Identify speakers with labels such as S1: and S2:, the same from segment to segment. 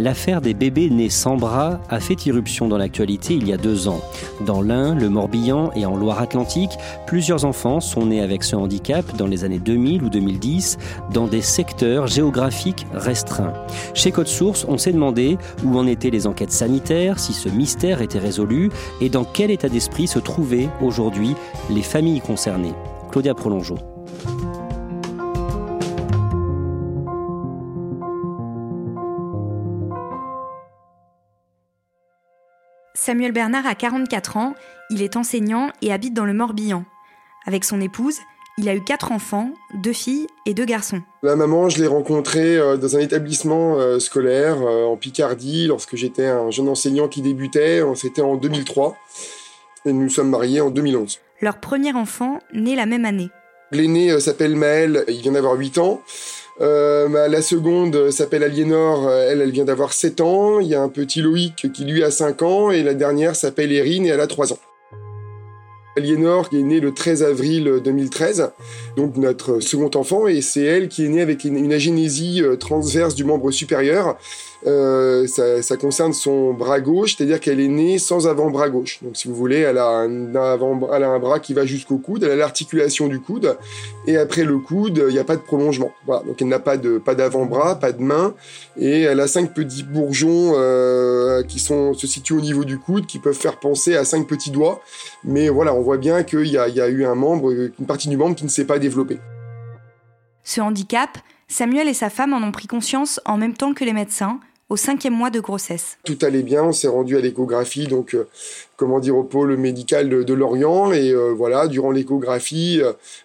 S1: L'affaire des bébés nés sans bras a fait irruption dans l'actualité il y a deux ans. Dans l'Ain, le Morbihan et en Loire-Atlantique, plusieurs enfants sont nés avec ce handicap dans les années 2000 ou 2010 dans des secteurs géographiques restreints. Chez Code Source, on s'est demandé où en étaient les enquêtes sanitaires, si ce mystère était résolu et dans quel état d'esprit se trouvaient aujourd'hui les familles concernées. Claudia Prolongeau.
S2: Samuel Bernard a 44 ans, il est enseignant et habite dans le Morbihan. Avec son épouse, il a eu quatre enfants, deux filles et deux garçons.
S3: La maman, je l'ai rencontrée euh, dans un établissement euh, scolaire euh, en Picardie lorsque j'étais un jeune enseignant qui débutait. C'était en 2003 et nous nous sommes mariés en 2011.
S2: Leur premier enfant naît la même année.
S3: L'aîné s'appelle Maël, il vient d'avoir 8 ans. Euh, la seconde s'appelle Aliénor, elle, elle vient d'avoir 7 ans. Il y a un petit Loïc qui lui a 5 ans. Et la dernière s'appelle Erin et elle a 3 ans. Aliénor est née le 13 avril 2013, donc notre second enfant, et c'est elle qui est née avec une, agénésie transverse du membre supérieur. Euh, ça, concerne son bras gauche, c'est-à-dire qu'elle est née sans avant-bras gauche. Donc, si vous voulez, elle a un, avant, elle a un bras qui va jusqu'au coude, elle a l'articulation du coude, et après le coude, il n'y a pas de prolongement. Donc, elle n'a pas d'avant-bras, pas de main, et elle a cinq petits bourgeons euh, qui sont se situent au niveau du coude, qui peuvent faire penser à cinq petits doigts. Mais voilà, on voit bien qu'il y y a eu un membre, une partie du membre qui ne s'est pas développée.
S2: Ce handicap, Samuel et sa femme en ont pris conscience en même temps que les médecins, au cinquième mois de grossesse.
S3: Tout allait bien, on s'est rendu à l'échographie, donc euh, comment dire au pôle médical de, Lorient, et euh, voilà, durant l'échographie,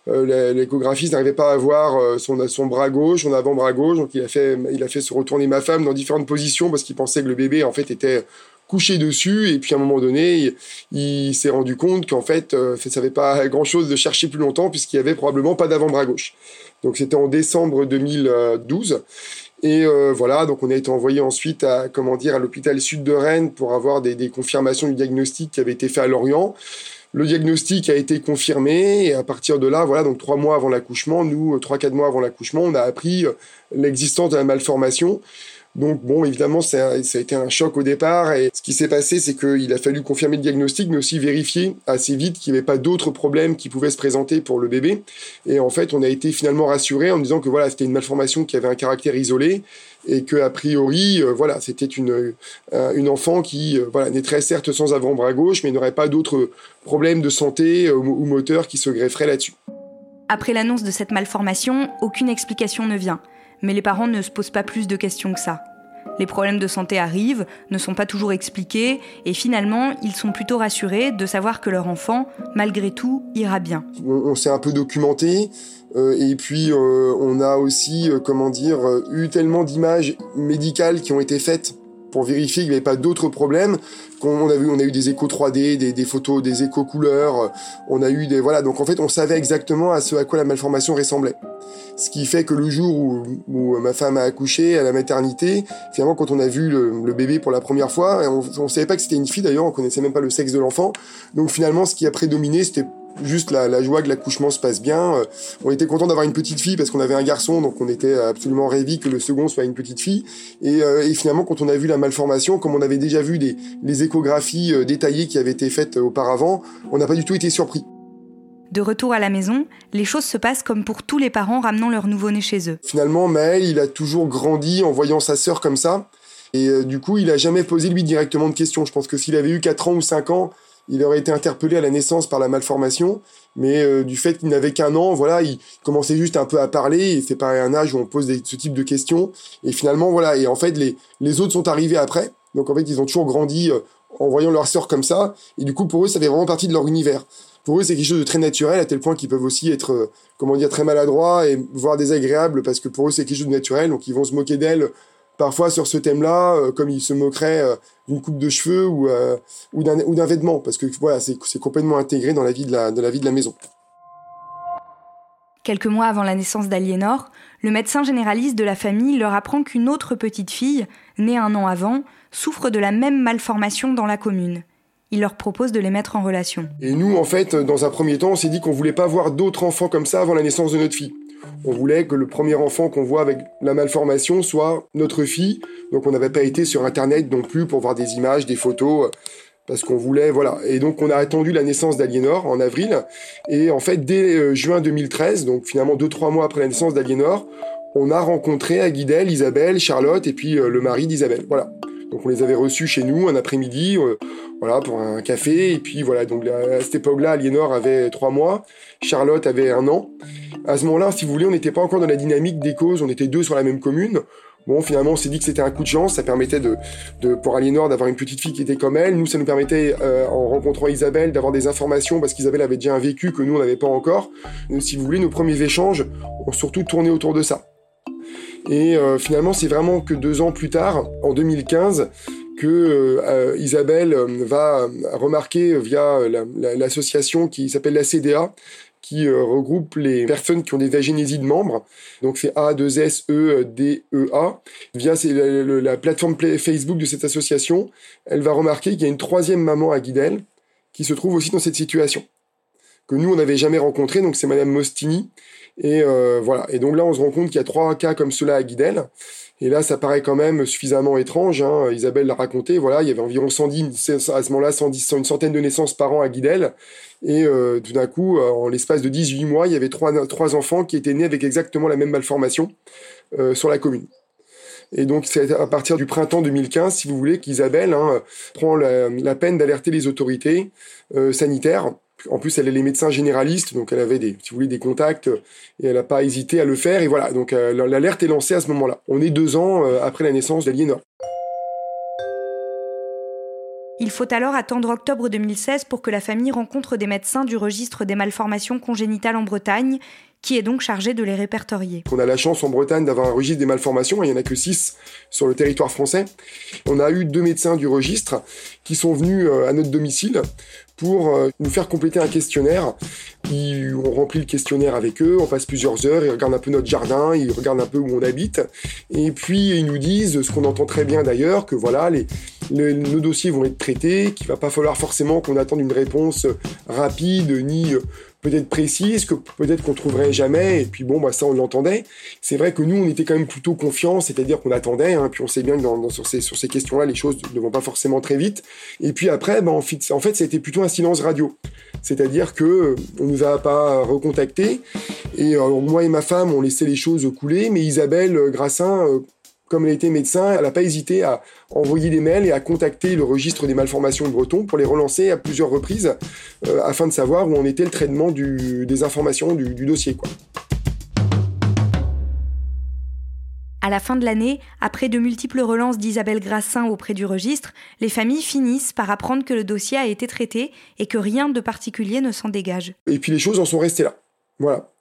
S3: euh, l'échographiste n'arrivait pas à voir son, bras gauche, son avant-bras gauche, donc il a fait, il a fait se retourner ma femme dans différentes positions parce qu'il pensait que le bébé en fait était couché dessus et puis à un moment donné il, s'est rendu compte qu'en fait ça savait pas grand chose de chercher plus longtemps puisqu'il y avait probablement pas d'avant-bras gauche donc c'était en décembre 2012 et euh, voilà, donc on a été envoyé ensuite à comment dire à l'hôpital sud de Rennes pour avoir des, des, confirmations du diagnostic qui avait été fait à Lorient. Le diagnostic a été confirmé et à partir de là, voilà, donc trois mois avant l'accouchement, nous trois quatre mois avant l'accouchement, on a appris l'existence de la malformation. Donc bon, évidemment, ça, a été un choc au départ. Et ce qui s'est passé, c'est qu'il a fallu confirmer le diagnostic, mais aussi vérifier assez vite qu'il n'y avait pas d'autres problèmes qui pouvaient se présenter pour le bébé. Et en fait, on a été finalement rassuré en disant que voilà, c'était une malformation qui avait un caractère isolé et que a priori, euh, voilà, c'était une euh, une enfant qui euh, voilà naîtrait certes sans avant-bras gauche, mais n'aurait pas d'autres problèmes de santé ou moteur qui se grefferaient là-dessus.
S2: Après l'annonce de cette malformation, aucune explication ne vient mais les parents ne se posent pas plus de questions que ça. Les problèmes de santé arrivent, ne sont pas toujours expliqués, et finalement, ils sont plutôt rassurés de savoir que leur enfant, malgré tout, ira bien.
S3: On, s'est un peu documenté, euh, et puis euh, on a aussi, euh, comment dire, eu tellement d'images médicales qui ont été faites pour vérifier qu'il n'y avait pas d'autres problèmes. On a vu, on a eu des échos 3D, des, photos, des échos couleurs. On a eu des voilà. Donc en fait, on savait exactement à ce à quoi la malformation ressemblait. Ce qui fait que le jour où, ma femme a accouché à la maternité, finalement, quand on a vu le, bébé pour la première fois, on, ne savait pas que c'était une fille d'ailleurs, on connaissait même pas le sexe de l'enfant. Donc finalement, ce qui a prédominé, c'était juste la, joie que l'accouchement se passe bien. Euh, on était content d'avoir une petite fille parce qu'on avait un garçon, donc on était absolument ravis que le second soit une petite fille. Et, finalement, quand on a vu la malformation, comme on avait déjà vu des, les échographies détaillées qui avaient été faites auparavant, on n'a pas du tout été surpris.
S2: De retour à la maison, les choses se passent comme pour tous les parents ramenant leur nouveau-né chez eux.
S3: Finalement, Maël, il a toujours grandi en voyant sa sœur comme ça. Et euh, du coup, il a jamais posé lui directement de questions. Je pense que s'il avait eu 4 ans ou 5 ans, il aurait été interpellé à la naissance par la malformation. Mais euh, du fait qu'il n'avait qu'un an, voilà, il commençait juste un peu à parler. Et c'est pas un âge où on pose ce type de questions. Et finalement, voilà. Et en fait, les, les autres sont arrivés après. Donc en fait, ils ont toujours grandi euh, en voyant leur sœur comme ça. Et du coup, pour eux, ça fait vraiment partie de leur univers pour eux, c'est quelque chose de très naturel, à tel point qu'ils peuvent aussi être, euh, comment dire, très maladroits et voire désagréables, parce que pour eux, c'est quelque chose de naturel. Donc, ils vont se moquer d'elle parfois sur ce thème-là, euh, comme ils se moqueraient euh, d'une coupe de cheveux ou, ou d'un vêtement, parce que voilà, c'est complètement intégré dans la vie de la, de la vie de la maison.
S2: Quelques mois avant la naissance d'Aliénor, le médecin généraliste de la famille leur apprend qu'une autre petite fille, née un an avant, souffre de la même malformation dans la commune il leur propose de les mettre en relation.
S3: Et nous, en fait, dans un premier temps, on s'est dit qu'on voulait pas voir d'autres enfants comme ça avant la naissance de notre fille. On voulait que le premier enfant qu'on voit avec la malformation soit notre fille. Donc on n'avait pas été sur Internet non plus pour voir des images, des photos, parce qu'on voulait, voilà. Et donc on a attendu la naissance d'Aliénor en avril. Et en fait, dès euh, juin 2013, donc finalement deux, trois mois après la naissance d'Aliénor, on a rencontré à Guidel, Isabelle, Charlotte et puis euh, le mari d'Isabelle. Voilà. Donc on les avait reçus chez nous un après-midi, euh, voilà, pour un café. Et puis voilà, donc à cette époque-là, Aliénor avait trois mois, Charlotte avait un an. À ce moment-là, si vous voulez, on n'était pas encore dans la dynamique des causes, on était deux sur la même commune. Bon, finalement, on s'est dit que c'était un coup de chance. Ça permettait de, de pour Aliénor d'avoir une petite fille qui était comme elle. Nous, ça nous permettait, euh, en rencontrant Isabelle, d'avoir des informations parce qu'Isabelle avait déjà un vécu que nous, on n'avait pas encore. si vous voulez, nos premiers échanges ont surtout tourné autour de ça. Et euh, finalement, c'est vraiment que deux ans plus tard, en 2015, que euh, Isabelle euh, va remarquer via l'association qui s'appelle la CDA, qui regroupe les personnes qui ont des vagénésies de membres. Donc c'est A 2 S E D E A. Via la, la, plateforme Facebook de cette association, elle va remarquer qu'il y a une troisième maman à Guidel qui se trouve aussi dans cette situation que nous on n'avait jamais rencontrée. Donc c'est Madame Mostini et euh, voilà. Et donc là, on se rend compte qu'il y a trois cas comme cela à Guidel. Et là, ça paraît quand même suffisamment étrange. Hein. Isabelle l'a raconté. Voilà, il y avait environ 110, à ce moment-là, 110, une centaine de naissances par an à Guidel. Et euh, tout d'un coup, euh, en l'espace de 18 mois, il y avait trois, trois enfants qui étaient nés avec exactement la même malformation sur la commune. Et donc, c'est à partir du printemps 2015, si vous voulez, qu'Isabelle hein, prend la, peine d'alerter les autorités sanitaires en plus, elle est les médecins généralistes, donc elle avait des, contacts et elle n'a pas hésité à le faire. Et voilà, donc euh, l'alerte est lancée à ce moment-là. On est deux ans euh, après la naissance d'Aliénor.
S2: Il faut alors attendre octobre 2016 pour que la famille rencontre des médecins du registre des malformations congénitales en Bretagne qui est donc chargé de les répertorier.
S3: On a la chance en Bretagne d'avoir un registre des malformations, il n'y en a que 6 sur le territoire français. On a eu deux médecins du registre qui sont venus euh, à notre domicile pour euh, nous faire compléter un questionnaire. on remplit le questionnaire avec eux, on passe plusieurs heures, ils regardent un peu notre jardin, ils regardent un peu où on habite, et puis ils nous disent, ce qu'on entend très bien d'ailleurs, que voilà, les, nos dossiers vont être traités, qu'il va pas falloir forcément qu'on attende une réponse rapide, ni peut-être précise, que peut-être qu'on trouverait jamais, et puis bon, bah ça on l'entendait. C'est vrai que nous, on était quand même plutôt confiants, c'est-à-dire qu'on attendait, hein, puis on sait bien que dans, sur ces, sur ces questions-là, les choses ne vont pas forcément très vite. Et puis après, bah, en fait, c'était plutôt un silence radio. C'est-à-dire que euh, on nous a pas recontacté, et euh, moi et ma femme, on laissait les choses couler, mais Isabelle Grassin euh, comme elle était médecin, elle n'a pas hésité à envoyer des mails et à contacter le registre des malformations de Breton pour les relancer à plusieurs reprises euh, afin de savoir où en était le traitement des informations du, dossier. Quoi.
S2: À la fin de l'année, après de multiples relances d'Isabelle Grassin auprès du registre, les familles finissent par apprendre que le dossier a été traité et que rien de particulier ne s'en dégage.
S3: Et puis les choses en sont restées là. Voilà.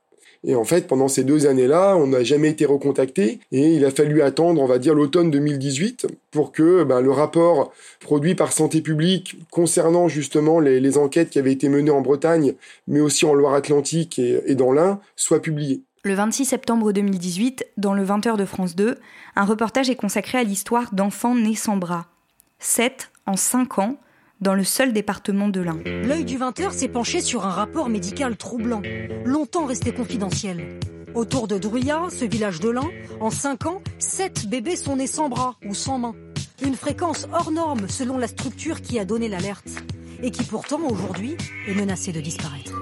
S3: Et en fait, pendant ces deux années-là, on n'a jamais été recontacté et il a fallu attendre, on va dire, l'automne 2018 pour que ben, le rapport produit par Santé publique concernant justement les, enquêtes qui avaient été menées en Bretagne, mais aussi en Loire-Atlantique et, et dans l'Ain, soit publié.
S2: Le 26 septembre 2018, dans le 20h de France 2, un reportage est consacré à l'histoire d'enfants nés sans bras. Sept en cinq ans, dans le seul département de l'Ain.
S4: L'œil du 20h s'est penché sur un rapport médical troublant, longtemps resté confidentiel. Autour de Druyat, ce village de l'Ain, en 5 ans, 7 bébés sont nés sans bras ou sans main. Une fréquence hors norme selon la structure qui a donné l'alerte et qui pourtant aujourd'hui est menacée de disparaître.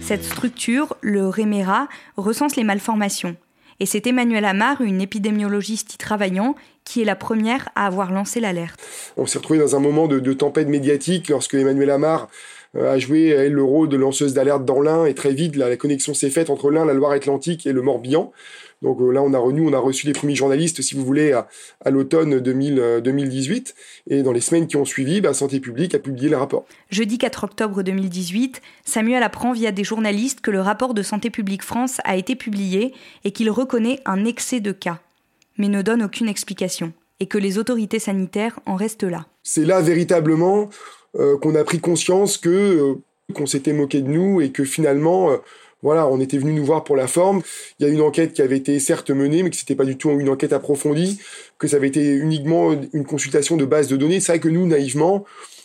S2: Cette structure, le REMERA, recense les malformations. Et c'est Emmanuel Amar, une épidémiologiste y travaillant, qui est la première à avoir lancé l'alerte.
S3: On s'est retrouvé dans un moment de, tempête médiatique lorsque Emmanuel Amar euh, a joué elle, le rôle de lanceuse d'alerte dans l'Ain et très vite la, la connexion s'est faite entre l'Ain, la Loire-Atlantique et le Morbihan. Donc euh, là, on a on a reçu les premiers journalistes, si vous voulez, à, l'automne 2018. Euh, et dans les semaines qui ont suivi, bah, Santé publique a publié le rapport.
S2: Jeudi 4 octobre 2018, Samuel apprend via des journalistes que le rapport de Santé publique France a été publié et qu'il reconnaît un excès de cas, mais ne donne aucune explication, et que les autorités sanitaires en restent là.
S3: C'est là véritablement euh, qu'on a pris conscience que qu'on s'était moqué de nous et que finalement voilà, on était venu nous voir pour la forme. Il y a une enquête qui avait été certes menée, mais que c'était pas du tout une enquête approfondie, que ça avait été uniquement une consultation de base de données. C'est vrai que nous, naïvement,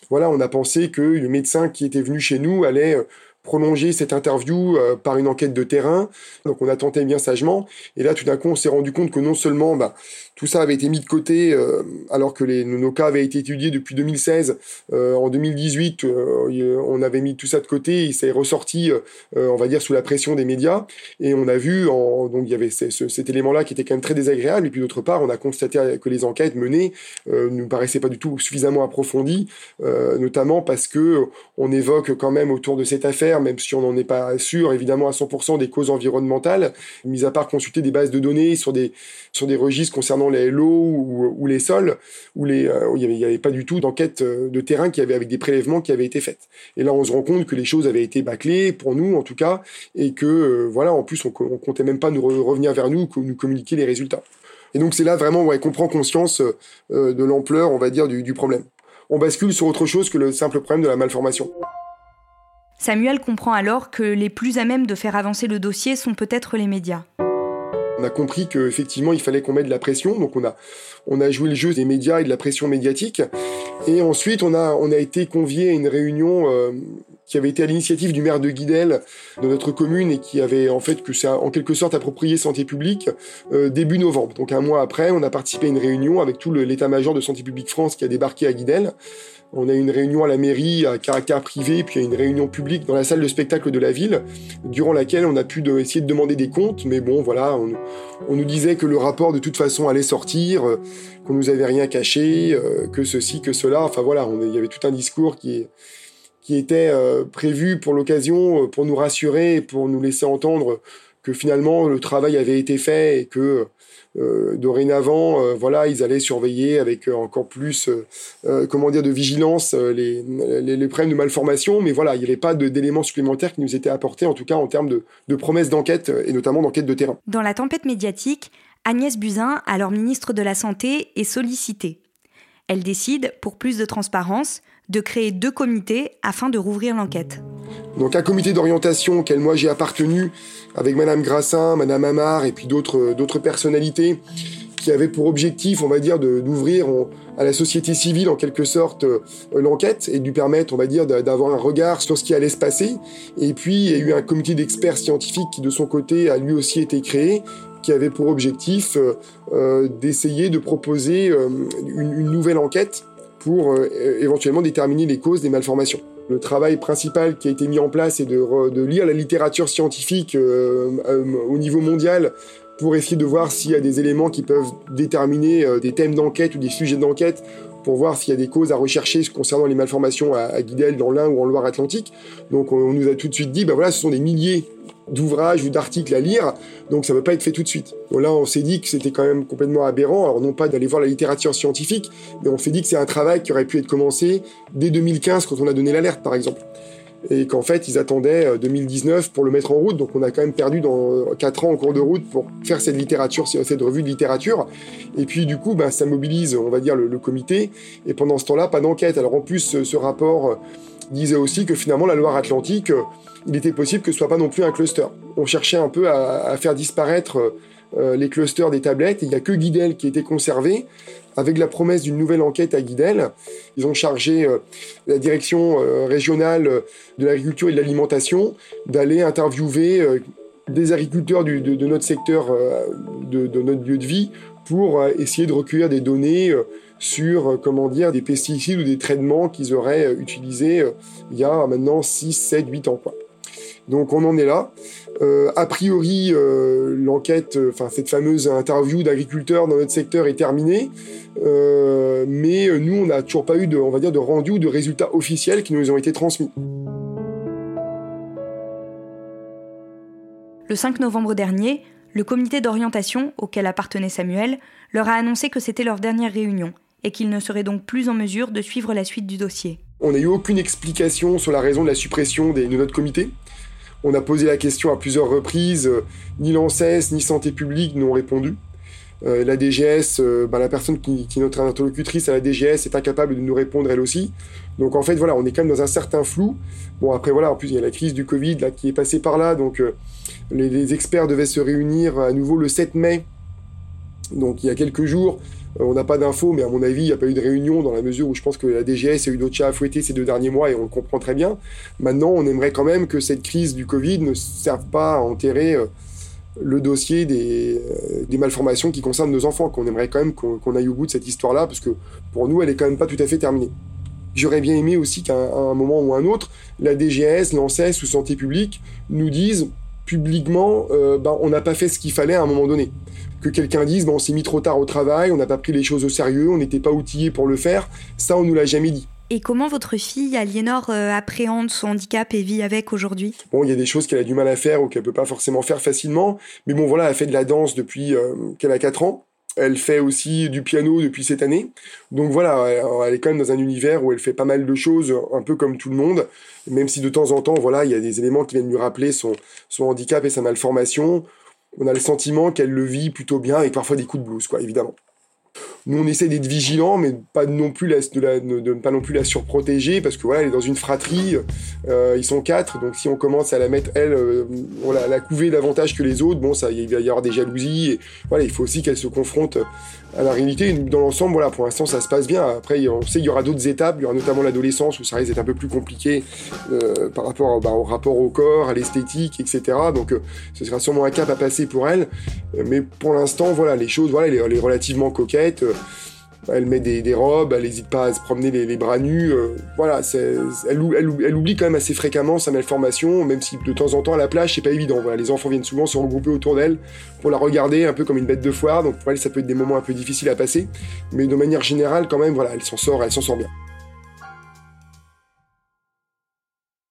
S3: voilà, on a pensé que le médecin qui était venu chez nous allait euh, prolonger cette interview euh, par une enquête de terrain. Donc on a tenté bien sagement. Et là, tout d'un coup, on s'est rendu compte que non seulement bah, tout ça avait été mis de côté euh, alors que les, nos cas avaient été étudiés depuis 2016. Euh, en 2018, on avait mis tout ça de côté ça est ressorti, on va dire, sous la pression des médias. Et on a vu, en, donc il y avait cet élément-là qui était quand même très désagréable. Et puis d'autre part, on a constaté que les enquêtes menées ne nous paraissaient pas du tout suffisamment approfondies, notamment parce que on évoque quand même autour de cette affaire même si on n'en est pas sûr évidemment à 100% des causes environnementales, mis à part consulter des bases de données sur des, sur des registres concernant les l'eau ou, les sols, où, les, euh, il n'y avait, pas du tout d'enquête euh, de terrain qui avait, avec des prélèvements qui avaient été faites. Et là, on se rend compte que les choses avaient été bâclées, pour nous en tout cas, et que, euh, voilà, en plus, on, on comptait même pas nous revenir vers nous, nous communiquer les résultats. Et donc c'est là vraiment ouais, qu'on prend conscience de l'ampleur, on va dire, du problème. On bascule sur autre chose que le simple problème de la malformation.
S2: Samuel comprend alors que les plus à même de faire avancer le dossier sont peut-être les médias.
S3: On a compris qu'effectivement, il fallait qu'on mette de la pression. Donc, on a, on a joué le jeu des médias et de la pression médiatique. Et ensuite, on a, on a été convié à une réunion euh, qui avait été à l'initiative du maire de Guidel, de notre commune, et qui avait en fait que c'est en quelque sorte approprié santé publique euh, début novembre. Donc, un mois après, on a participé à une réunion avec tout l'état-major de Santé publique France qui a débarqué à Guidel. On a eu une réunion à la mairie à caractère privé, puis il y a une réunion publique dans la salle de spectacle de la ville, durant laquelle on a pu essayer de demander des comptes, mais bon, voilà, on, nous disait que le rapport de toute façon allait sortir, euh, qu'on nous avait rien caché, euh, que ceci, que cela, enfin voilà, il y avait tout un discours qui, était euh, prévu pour l'occasion, pour nous rassurer, pour nous laisser entendre que finalement le travail avait été fait et que dorénavant, euh, voilà, ils allaient surveiller avec euh, encore plus, comment de vigilance les, les, problèmes de malformation. Mais voilà, il n'y avait pas d'éléments supplémentaires qui nous étaient apportés, en tout cas en termes de, de promesses d'enquête et notamment d'enquête de terrain.
S2: Dans la tempête médiatique, Agnès Buzyn, alors ministre de la Santé, est sollicitée. Elle décide, pour plus de transparence, de créer deux comités afin de rouvrir l'enquête.
S3: Donc un comité d'orientation auquel moi j'ai appartenu avec Madame Grassin, Madame Amar et puis d'autres personnalités qui avaient pour objectif, on va dire, d'ouvrir à la société civile en quelque sorte euh, l'enquête et de lui permettre, on va dire, d'avoir un regard sur ce qui allait se passer. Et puis il y a eu un comité d'experts scientifiques qui de son côté a lui aussi été créé qui avait pour objectif euh, euh, d'essayer de proposer une, une, nouvelle enquête pour éventuellement déterminer les causes des malformations. Le travail principal qui a été mis en place est de, lire la littérature scientifique euh, euh, au niveau mondial pour essayer de voir s'il y a des éléments qui peuvent déterminer euh, des thèmes d'enquête ou des sujets d'enquête pour voir s'il y a des causes à rechercher concernant les malformations à, Guidel dans l'Ain ou en Loire-Atlantique. Donc on, nous a tout de suite dit, ben voilà, ce sont des milliers d'ouvrages ou d'articles à lire, donc ça ne va pas être fait tout de suite. Bon, là, on s'est dit que c'était quand même complètement aberrant, alors non pas d'aller voir la littérature scientifique, mais on s'est dit que c'est un travail qui aurait pu être commencé dès 2015 quand on a donné l'alerte, par exemple. Et qu'en fait, ils attendaient 2019 euh, pour le mettre en route, donc on a quand même perdu dans 4 ans en cours de route pour faire cette littérature, cette revue de littérature. Et puis du coup, ben, ça mobilise, on va dire, le, comité, et pendant ce temps-là, pas d'enquête. Alors en plus, ce, ce rapport euh, disait aussi que finalement, la Loire-Atlantique, il était possible que ce soit pas non plus un cluster. On cherchait un peu à, faire disparaître les clusters des tablettes. Il n'y a que Guidel qui a été conservé avec la promesse d'une nouvelle enquête à Guidel. Ils ont chargé la direction régionale de l'agriculture et de l'alimentation d'aller interviewer des agriculteurs de, notre secteur, de, notre lieu de vie, pour essayer de recueillir des données sur, euh, comment dire, des pesticides ou des traitements qu'ils auraient euh, utilisés euh, il y a maintenant 6, 7, 8 ans. Donc on en est là. A priori, l'enquête, enfin cette fameuse interview d'agriculteurs dans notre secteur est terminée, mais nous on n'a toujours pas eu de, on va dire, de rendu ou de résultats officiels qui nous ont été transmis.
S2: Le 5 novembre dernier, le comité d'orientation auquel appartenait Samuel leur a annoncé que c'était leur dernière réunion et qu'il ne serait donc plus en mesure de suivre la suite du dossier.
S3: On n'a eu aucune explication sur la raison de la suppression de notre comité. On a posé la question à plusieurs reprises, euh, ni l'ANSES ni Santé publique n'ont répondu. Euh, la DGS, euh, ben, la personne qui, est notre interlocutrice à la DGS est incapable de nous répondre elle aussi. Donc en fait voilà, on est quand même dans un certain flou. Bon après voilà, en plus il y a la crise du Covid là, qui est passée par là, donc les, les, experts devaient se réunir à nouveau le 7 mai. Donc il y a quelques jours, euh, on n'a pas d'infos, mais à mon avis, il n'y a pas eu de réunion dans la mesure où je pense que la DGS a eu d'autres chats à fouetter ces deux derniers mois et on le comprend très bien. Maintenant, on aimerait quand même que cette crise du Covid ne serve pas à enterrer euh, le dossier euh, des, malformations qui concernent nos enfants, qu'on aimerait quand même qu'on aille au bout de cette histoire-là, parce que pour nous, elle est quand même pas tout à fait terminée. J'aurais bien aimé aussi qu'à un, moment ou un autre, la DGS, l'ANSES ou Santé publique nous disent publiquement, ben, on n'a pas fait ce qu'il fallait à un moment donné que quelqu'un dise bon, on s'est mis trop tard au travail, on n'a pas pris les choses au sérieux, on n'était pas outillé pour le faire, ça on nous l'a jamais dit.
S2: Et comment votre fille, Aliénor, euh, appréhende son handicap et vit avec aujourd'hui?
S3: Bon, il y a des choses qu'elle a du mal à faire ou qu'elle peut pas forcément faire facilement, mais bon voilà, elle fait de la danse depuis euh, qu'elle a 4 ans. Elle fait aussi du piano depuis cette année. Donc voilà, elle est quand même dans un univers où elle fait pas mal de choses, un peu comme tout le monde, même si de temps en temps, voilà, il y a des éléments qui viennent lui rappeler son, son handicap et sa malformation on a le sentiment qu'elle le vit plutôt bien avec parfois des coups de blues, quoi, évidemment. Nous, on essaie d'être vigilants, mais pas non plus de, ne pas non plus la surprotéger, parce que voilà, elle est dans une fratrie, euh, ils sont quatre, donc si on commence à la mettre, elle, euh, on la, la, couver davantage que les autres, bon, ça, il va y avoir des jalousies, et voilà, il faut aussi qu'elle se confronte à la réalité. Dans l'ensemble, voilà, pour l'instant, ça se passe bien. Après, on sait qu'il y aura d'autres étapes, il y aura notamment l'adolescence, où ça risque d'être un peu plus compliqué euh, par rapport bah, au rapport au corps, à l'esthétique, etc. Donc, ce sera sûrement un cap à passer pour elle, mais pour l'instant, voilà, les choses, voilà, elle est relativement coquette elle met des, robes, elle n'hésite pas à se promener les, bras nus. Euh, voilà, elle, elle, oublie quand même assez fréquemment sa malformation, même si de temps en temps à la plage c'est pas évident. Voilà, les enfants viennent souvent se regrouper autour d'elle pour la regarder un peu comme une bête de foire, donc pour elle ça peut être des moments un peu difficiles à passer, mais de manière générale quand même, voilà, elle s'en sort, elle s'en sort bien.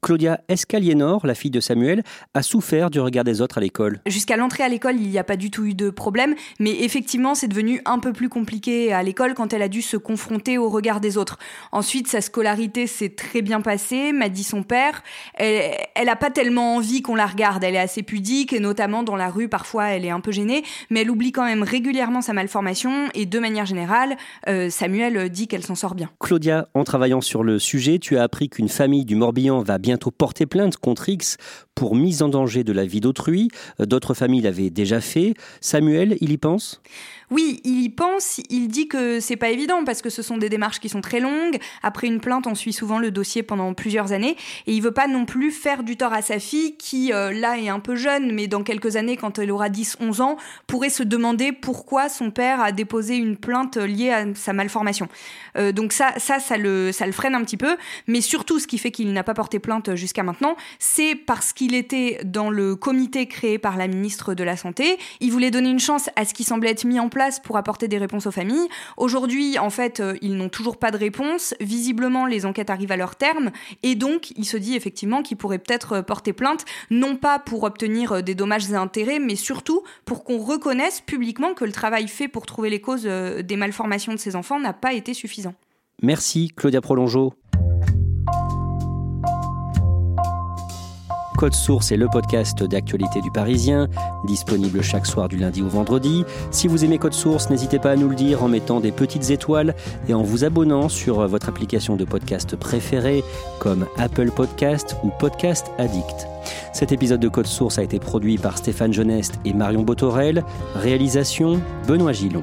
S1: Claudia Escaliénor, la fille de Samuel, a souffert du regard des autres à l'école.
S2: Jusqu'à l'entrée à l'école, il n'y a pas du tout eu de problème, mais effectivement, c'est devenu un peu plus compliqué à l'école quand elle a dû se confronter au regard des autres. Ensuite, sa scolarité s'est très bien passée, m'a dit son père. Elle n'a pas tellement envie qu'on la regarde, elle est assez pudique, et notamment dans la rue, parfois elle est un peu gênée, mais elle oublie quand même régulièrement sa malformation, et de manière générale, euh, Samuel dit qu'elle s'en sort bien.
S1: Claudia, en travaillant sur le sujet, tu as appris qu'une famille du Morbihan va bientôt porter plainte contre X pour mise en danger de la vie d'autrui. D'autres familles l'avaient déjà fait. Samuel, il y pense?
S2: Oui, il y pense, il dit que c'est pas évident parce que ce sont des démarches qui sont très longues. Après une plainte, on suit souvent le dossier pendant plusieurs années et il veut pas non plus faire du tort à sa fille qui euh, là est un peu jeune mais dans quelques années quand elle aura 10 11 ans pourrait se demander pourquoi son père a déposé une plainte liée à sa malformation. Euh, donc ça ça ça le ça le freine un petit peu, mais surtout ce qui fait qu'il n'a pas porté plainte jusqu'à maintenant, c'est parce qu'il était dans le comité créé par la ministre de la santé, il voulait donner une chance à ce qui semblait être mis en place pour apporter des réponses aux familles. Aujourd'hui, en fait, euh, ils n'ont toujours pas de réponse. Visiblement, les enquêtes arrivent à leur terme. Et donc, il se dit effectivement qu'il pourrait peut-être euh, porter plainte, non pas pour obtenir euh, des dommages et intérêts, mais surtout pour qu'on reconnaisse publiquement que le travail fait pour trouver les causes des malformations de ces enfants n'a pas été suffisant.
S1: Merci, Claudia Prolongeau. Code Source est le podcast d'actualité du Parisien, disponible chaque soir du lundi au vendredi. Si vous aimez Code Source, n'hésitez pas à nous le dire en mettant des petites étoiles et en vous abonnant sur votre application de podcast préférée comme Apple Podcast ou Podcast Addict. Cet épisode de Code Source a été produit par Stéphane Geneste et Marion Botorel. Réalisation Benoît Gillon.